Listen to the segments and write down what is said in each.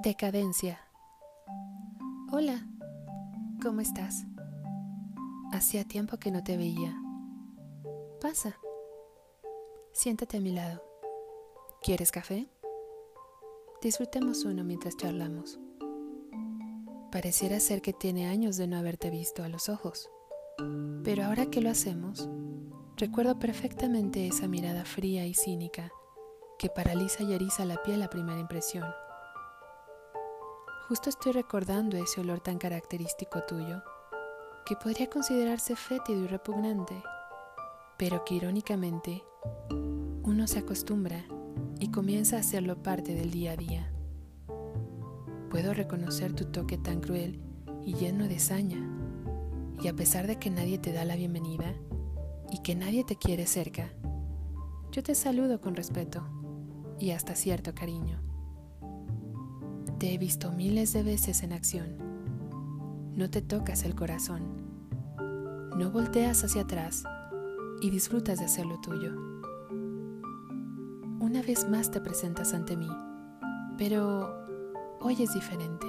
Decadencia. Hola, ¿cómo estás? Hacía tiempo que no te veía. Pasa. Siéntate a mi lado. ¿Quieres café? Disfrutemos uno mientras charlamos. Pareciera ser que tiene años de no haberte visto a los ojos, pero ahora que lo hacemos, recuerdo perfectamente esa mirada fría y cínica que paraliza y eriza la piel a primera impresión. Justo estoy recordando ese olor tan característico tuyo, que podría considerarse fétido y repugnante, pero que irónicamente uno se acostumbra y comienza a hacerlo parte del día a día. Puedo reconocer tu toque tan cruel y lleno de saña, y a pesar de que nadie te da la bienvenida y que nadie te quiere cerca, yo te saludo con respeto y hasta cierto cariño. Te he visto miles de veces en acción. No te tocas el corazón. No volteas hacia atrás y disfrutas de hacer lo tuyo. Una vez más te presentas ante mí, pero hoy es diferente.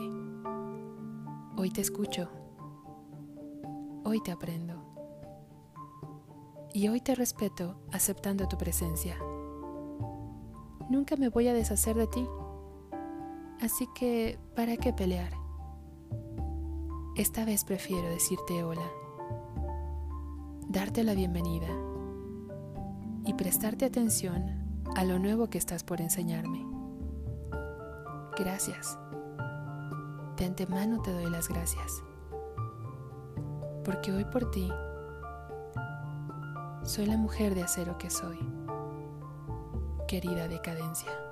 Hoy te escucho. Hoy te aprendo. Y hoy te respeto aceptando tu presencia. Nunca me voy a deshacer de ti Así que, ¿para qué pelear? Esta vez prefiero decirte hola, darte la bienvenida y prestarte atención a lo nuevo que estás por enseñarme. Gracias. De antemano te doy las gracias. Porque hoy por ti soy la mujer de acero que soy. Querida decadencia.